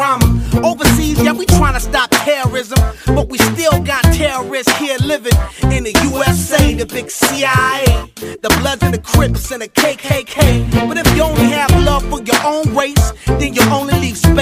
trauma. Overseas, yeah, we trying to stop terrorism, but we still got terrorists here living in the USA, the big CIA, the Bloods and the Crips and the KKK. But if you only have love for your own race, then you only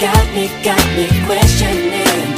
Got me, got me questioning,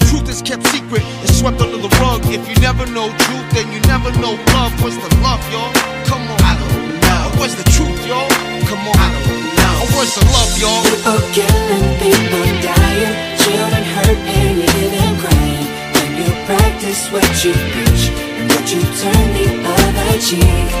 truth is kept secret, it's swept under the rug. If you never know truth, then you never know love. Where's the love, y'all? Come on. I don't know. Where's the truth, y'all? Come on. I don't know. Where's the love, y'all? People killing, people dying, children hurt, and you hear them crying. When you practice what you preach, and would you turn the other cheek?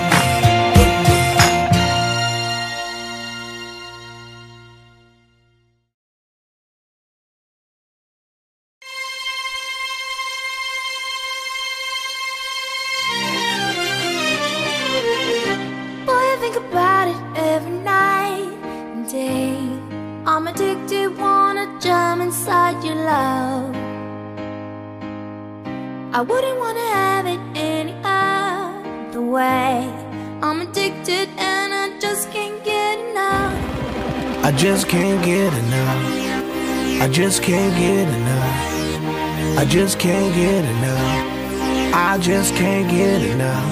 I just can't get enough. I just can't get enough. I just can't get enough. I just can't get enough.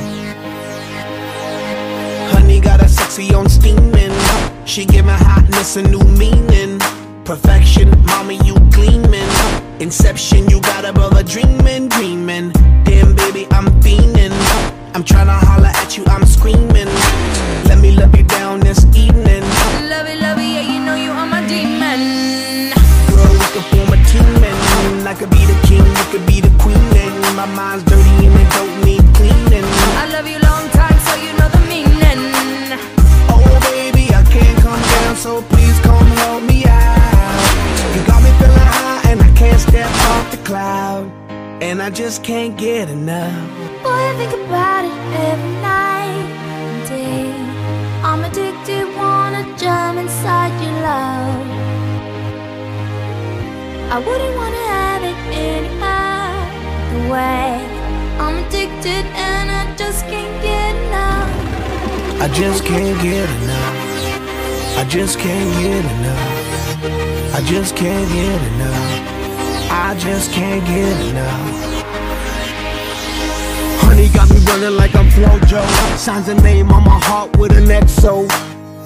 Honey got a sexy on steaming. She giving hotness a new meaning. Perfection, mommy, you gleaming. Inception, you got a brother dreaming, dreaming. Damn, baby, I'm fiending. I'm tryna holler at you, I'm screaming. Let me love you down could be the queen, and my mind's dirty and it don't need cleaning. I love you long time, so you know the meaning. Oh baby, I can't come down, so please come help me out. You got me feeling high and I can't can't step off the cloud, and I just can't get enough. Boy, I think about it every night and day. I'm addicted, wanna jump inside your love. I wouldn't wanna have it any other way. I'm addicted and I just can't get enough. I just can't get enough. I just can't get enough. I just can't get enough. I just can't get enough. Honey got me running like I'm Flojo. Signs a name on my heart with an XO.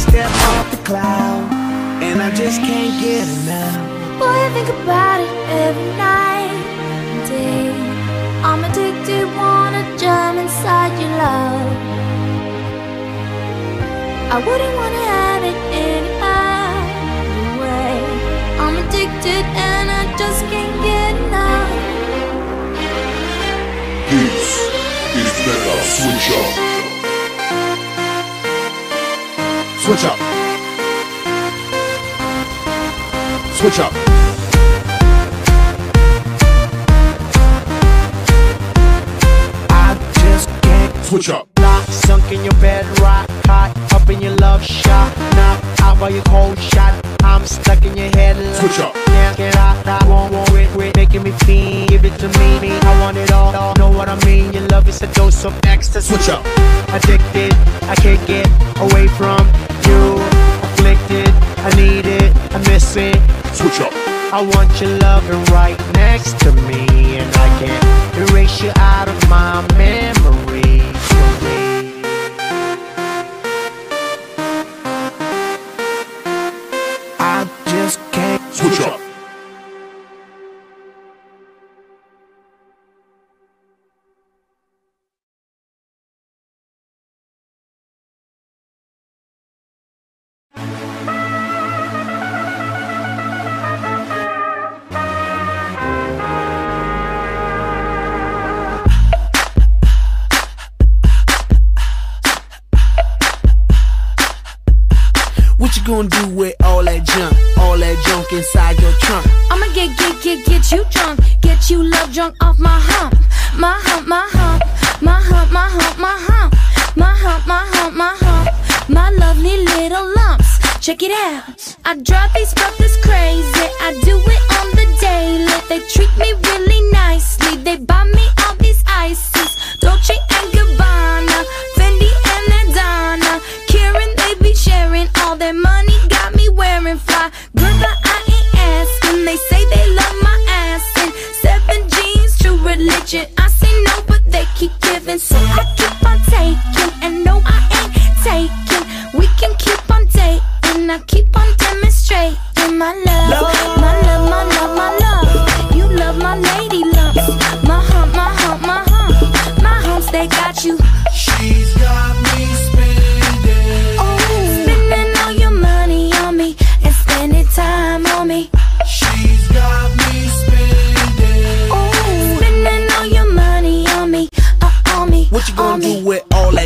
Step off the cloud. And I just can't get enough. Boy, I think about it every night and day. I'm addicted, wanna jump inside your love. I wouldn't wanna have it any other way. I'm addicted and I just can't get enough. This is Mega Switch Up. Switch up. Switch up. I just can't. Switch up. Lock, sunk in your bed, rock, hot, up in your love shot, knock out by your cold shot. I'm stuck in your head. Switch up. Can't get out, I won't want it, it, making me feel. Give it to me, me. I want it all, all. Know what I mean? Your love is a dose of ecstasy. Switch up. Addicted, I can't get away from you. Afflicted, I need it, I miss it. Switch up. I want your loving right next to me, and I can't erase you out of my memory.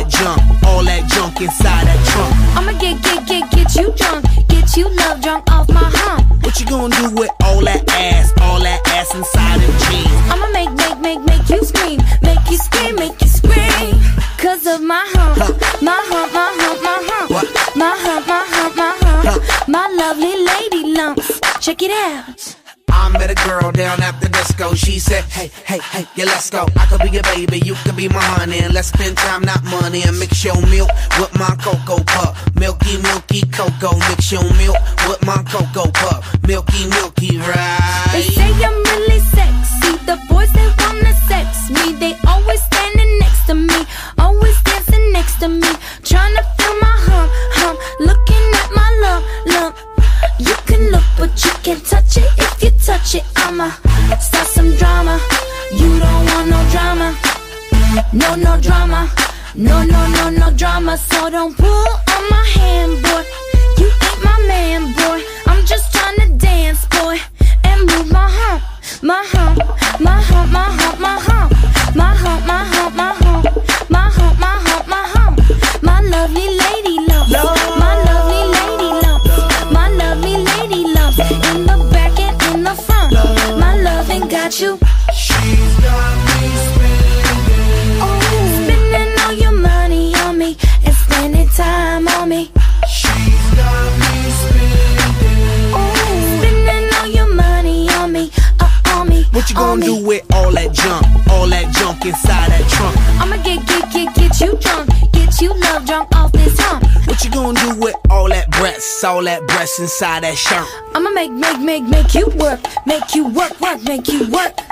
That junk? All that junk inside that trunk? I'ma get, get, get, get you drunk. Get you love drunk off my hump. What you gonna do with all that ass? All that ass inside them jeans? I'ma make, make, make, make you scream. Make you scream, make you scream. Cause of my hump. My hump, my hump, my hump. What? My hump, my hump, my hump. My lovely lady lumps. Check it out. I met a girl down at the disco. She said, Hey, hey, hey, yeah, let's go. I could be your baby, you could be my honey. And let's spend time, not money. And mix your milk with my cocoa pup. Milky, milky cocoa. Mix your milk with my cocoa pup. Milky, milky, right? don't put inside that shirt. I'ma make, make, make, make you work, make you work, work, make you work.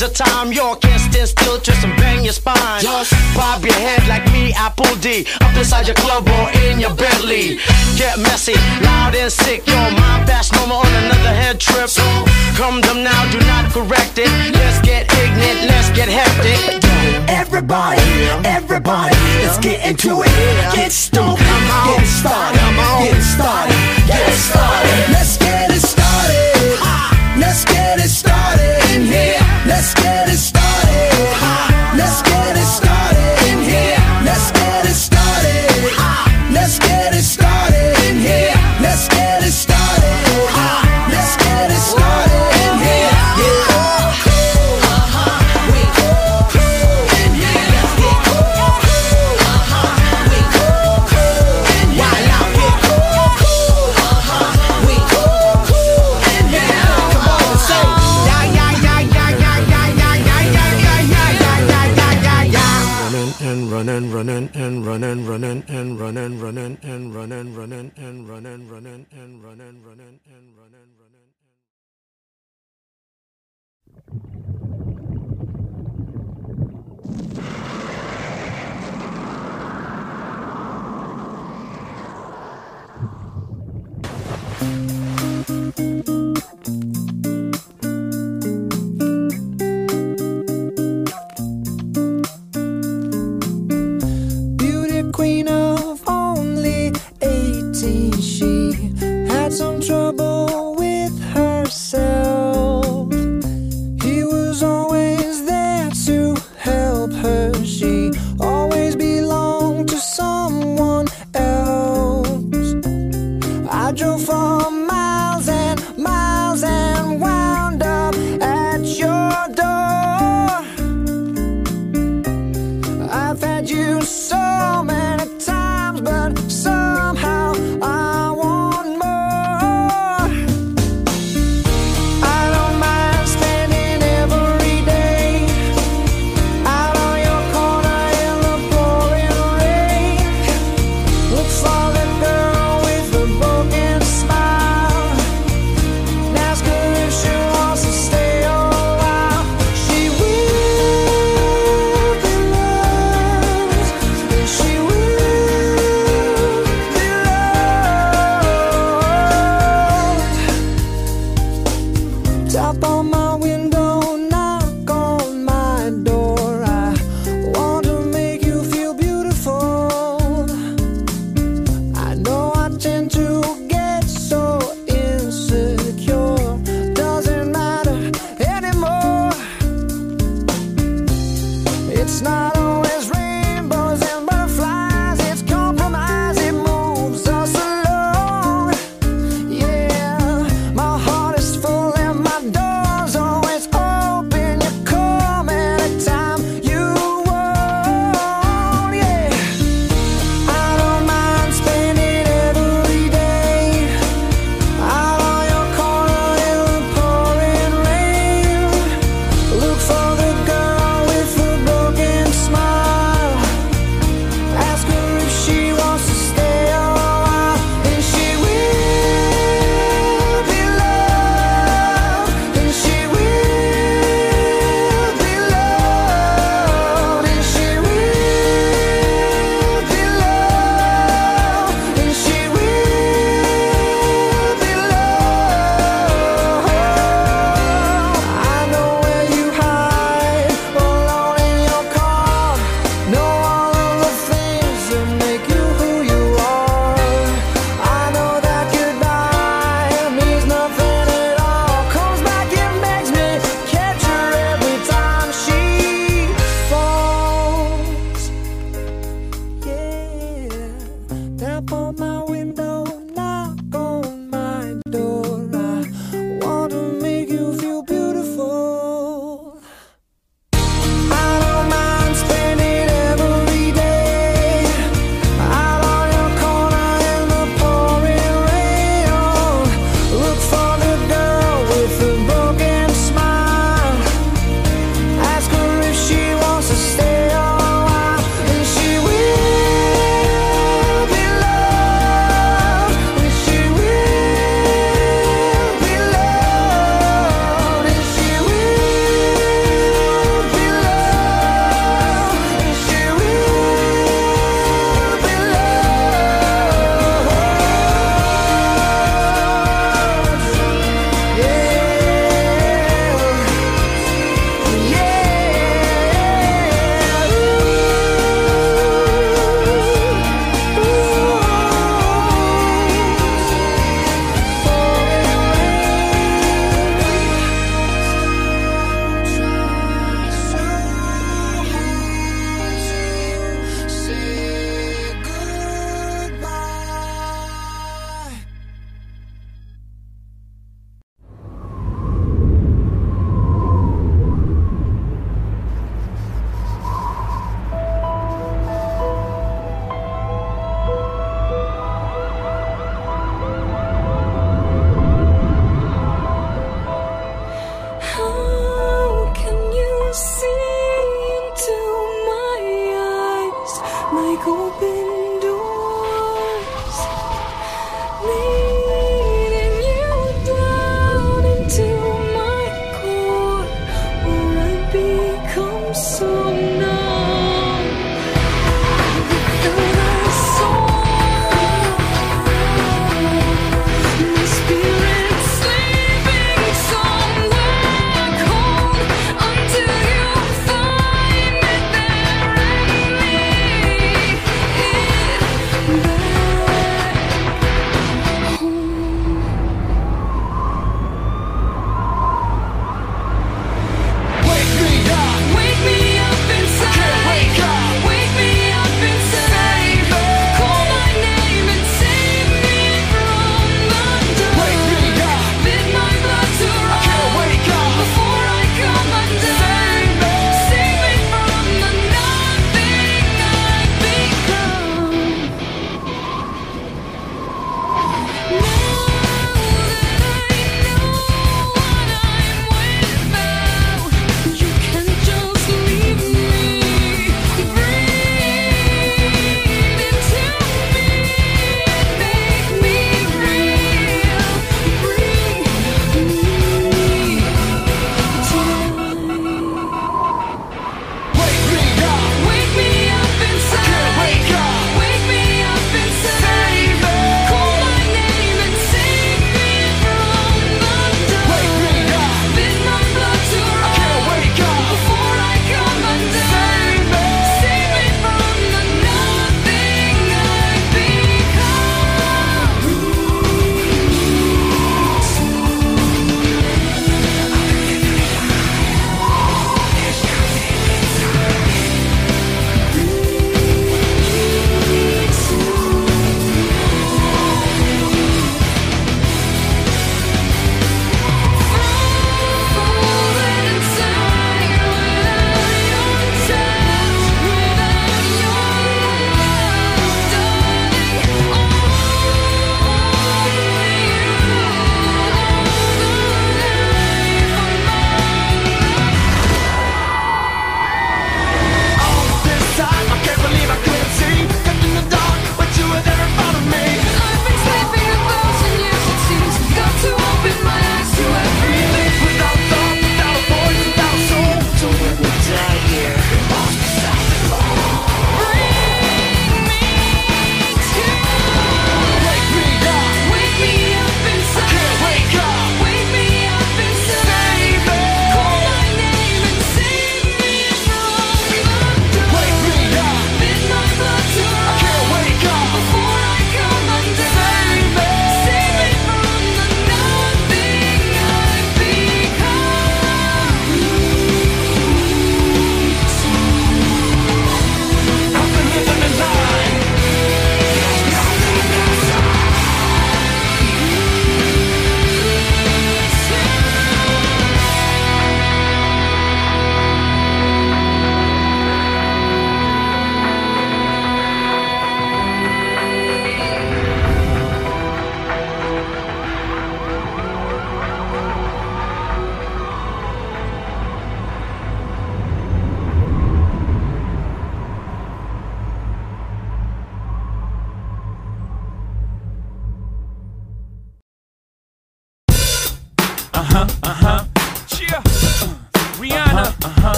the time. You can't stand still, twist and bang your spine. Just bob your head like me, Apple D. Up inside your club or in your Bentley. Get messy, loud and sick. Your mind fast, no more on another head trip. So come them now, do not correct it. Let's get ignorant, let's get hectic. Everybody, everybody, let's get into it. Get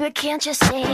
Baby, can't you see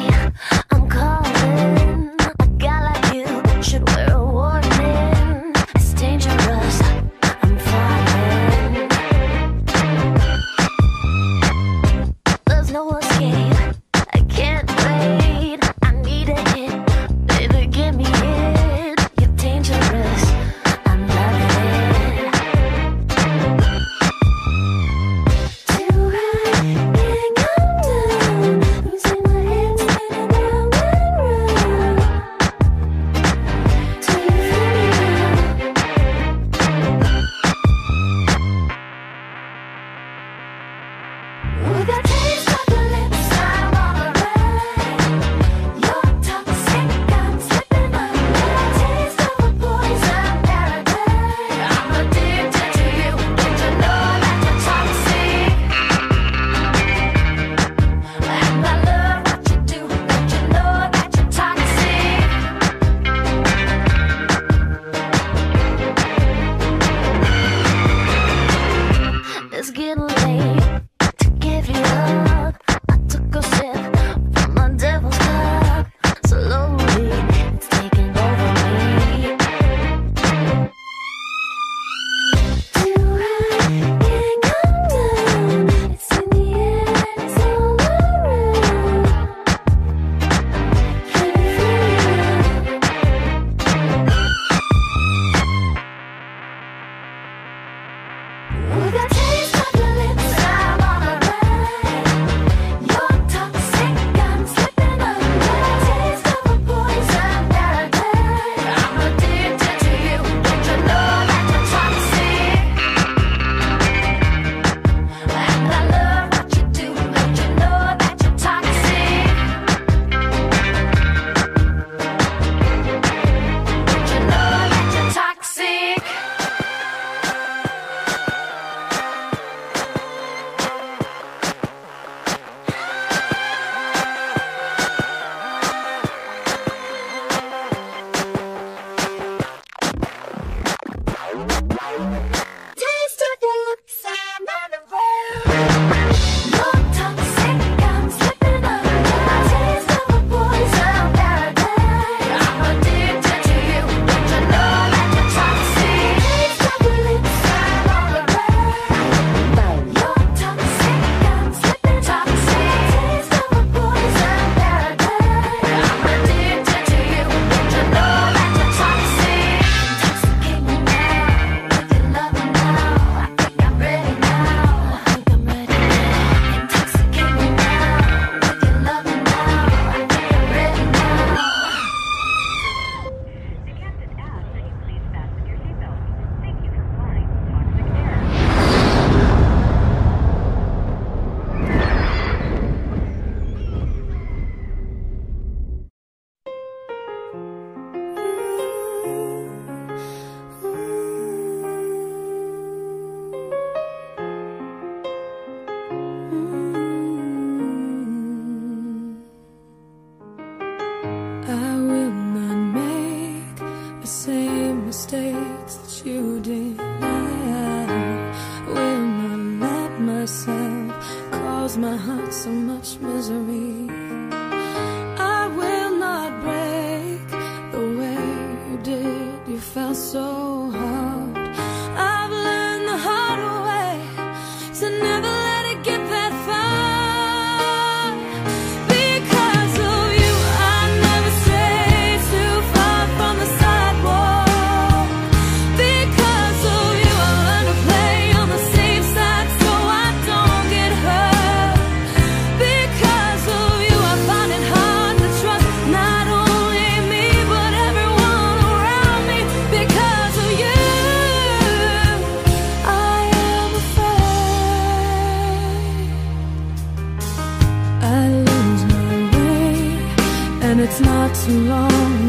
too long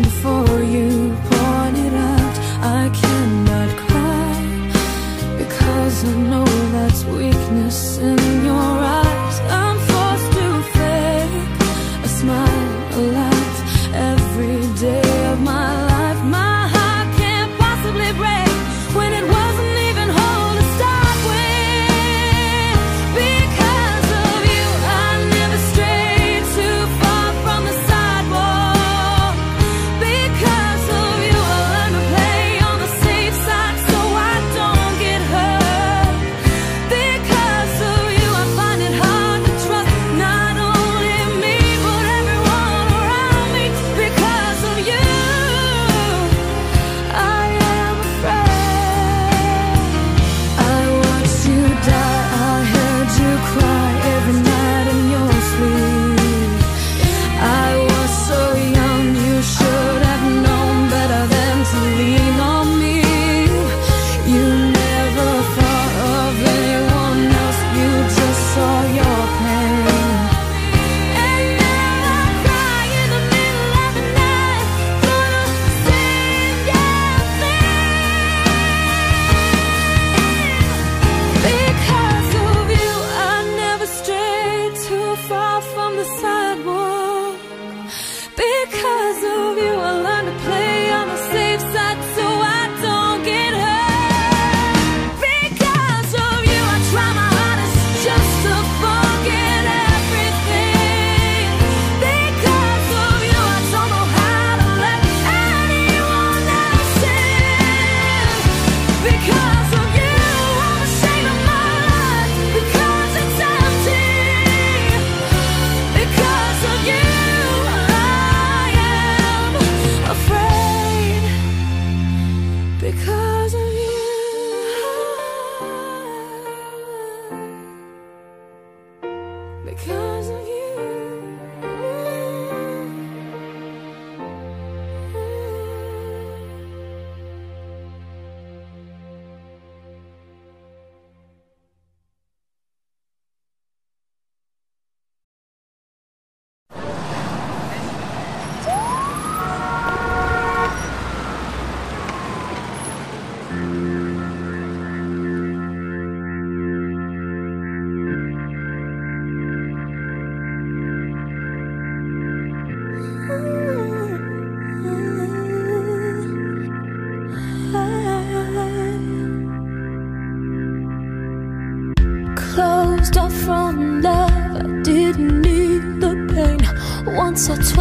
because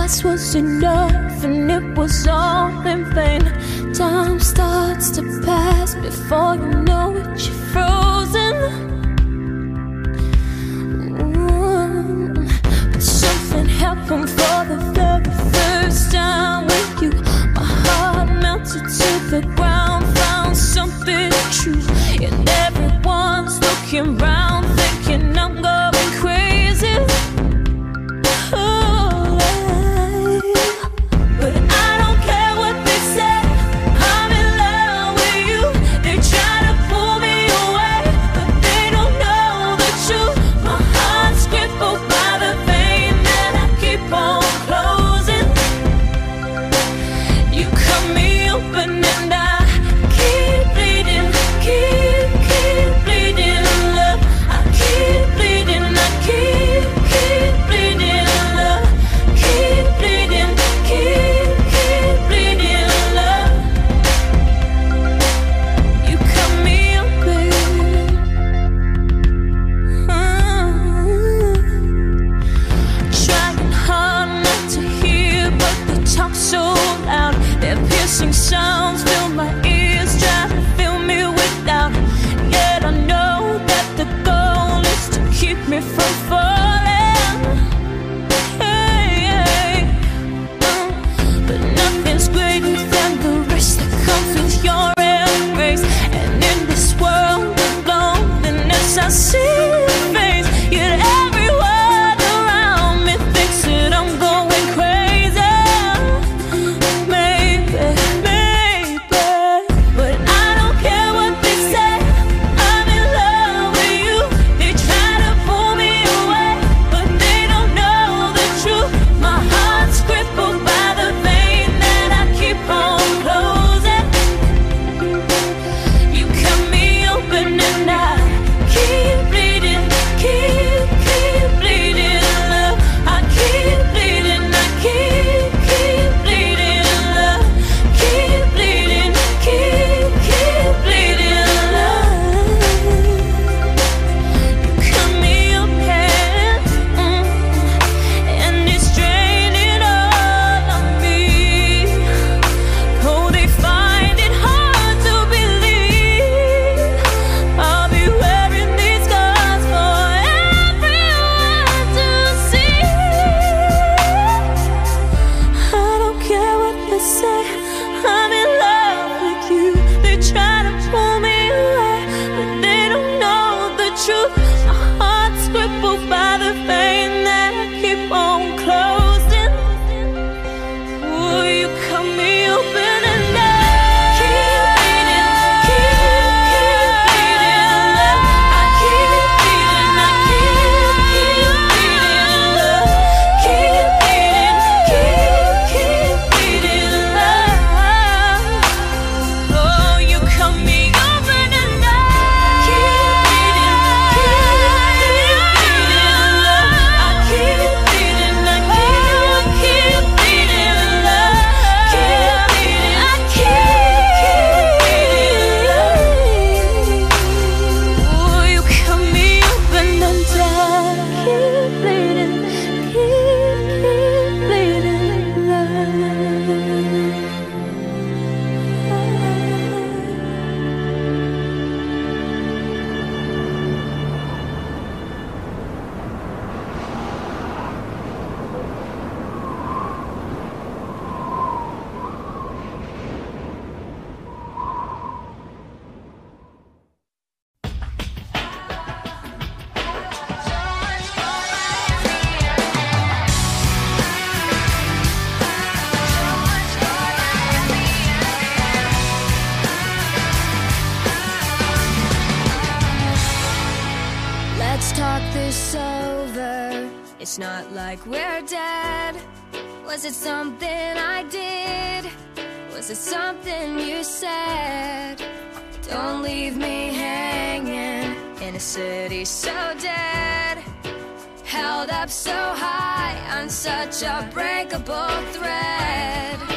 last was enough and it was all in vain. Time starts to pass before you know it it something I did? Was it something you said? Don't leave me hanging in a city so dead Held up so high on such a breakable thread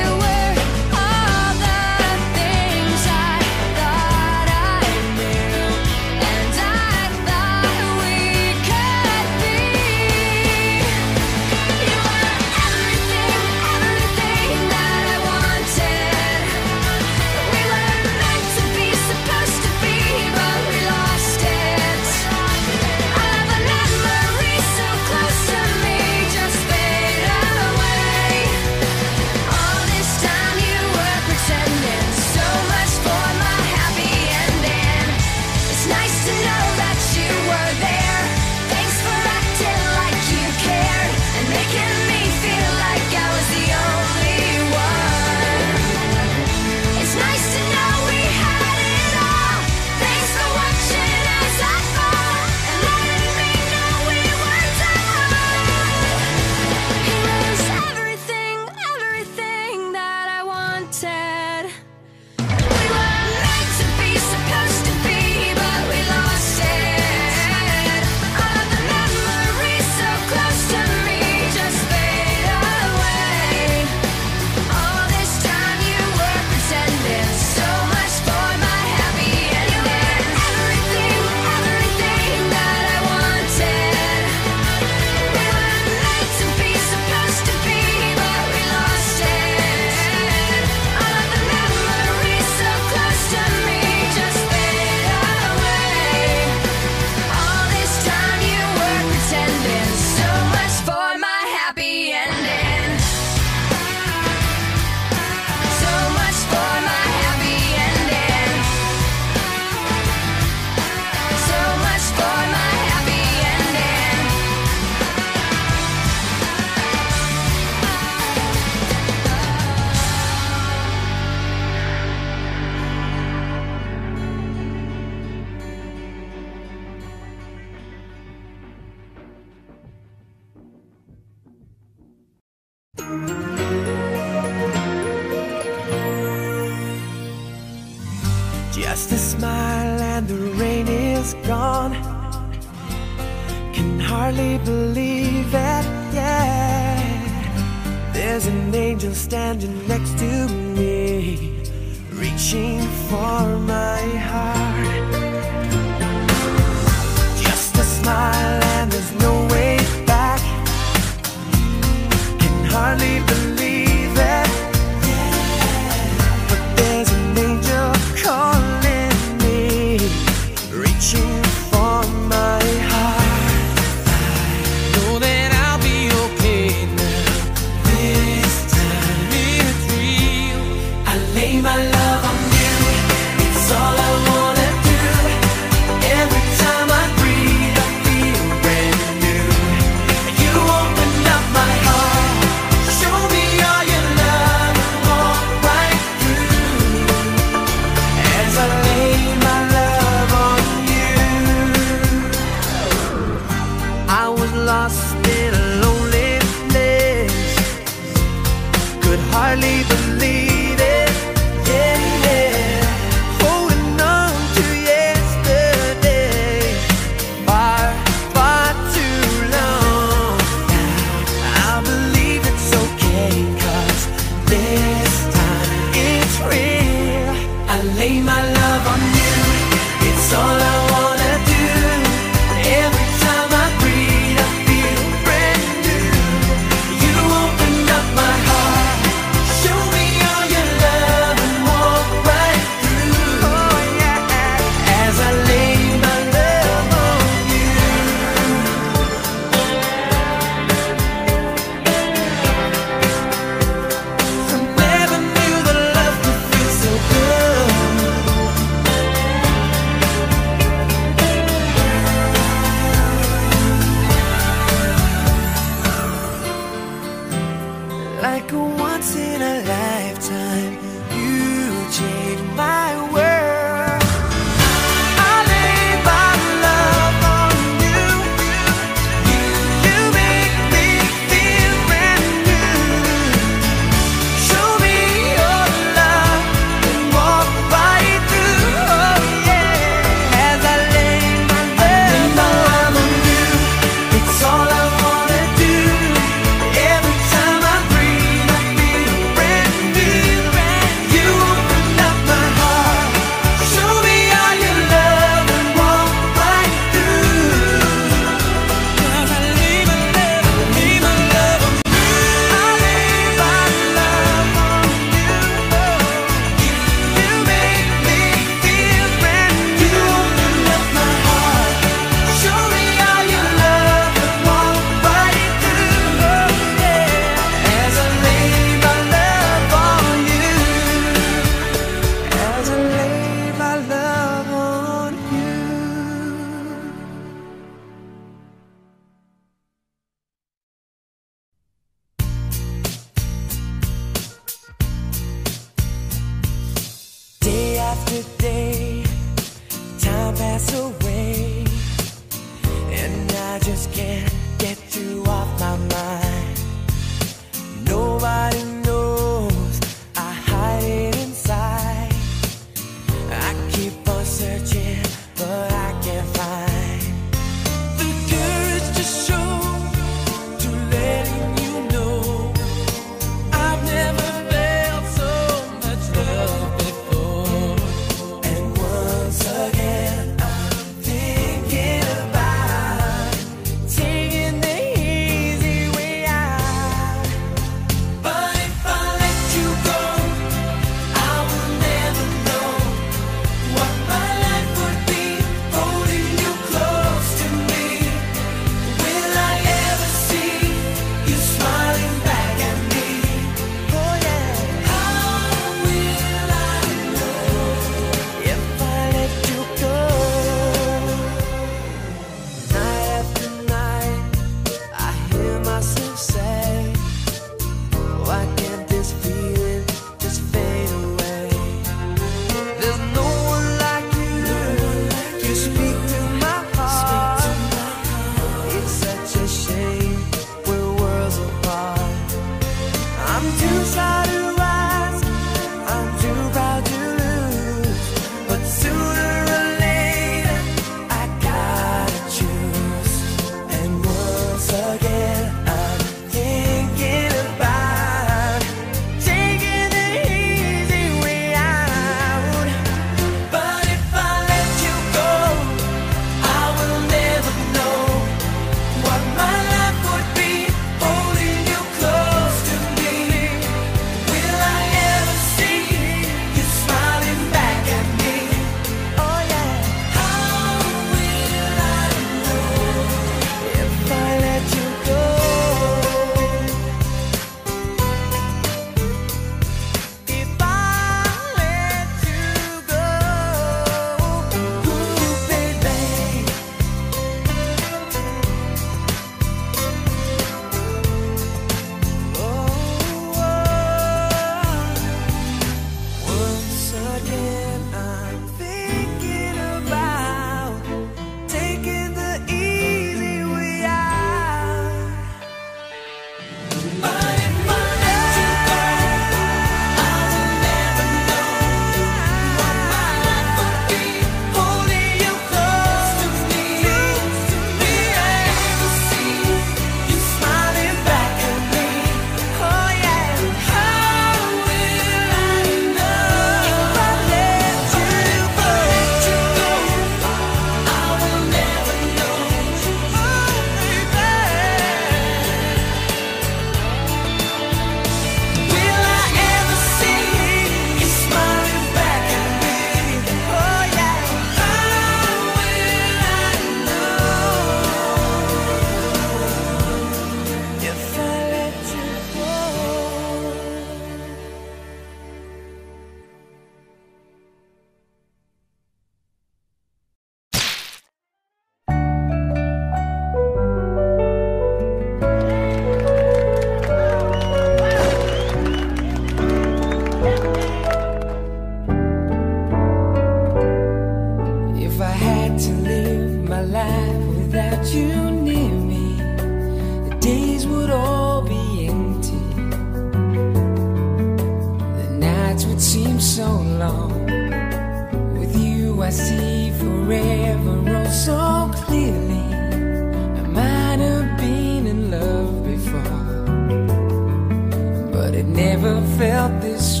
this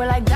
We're like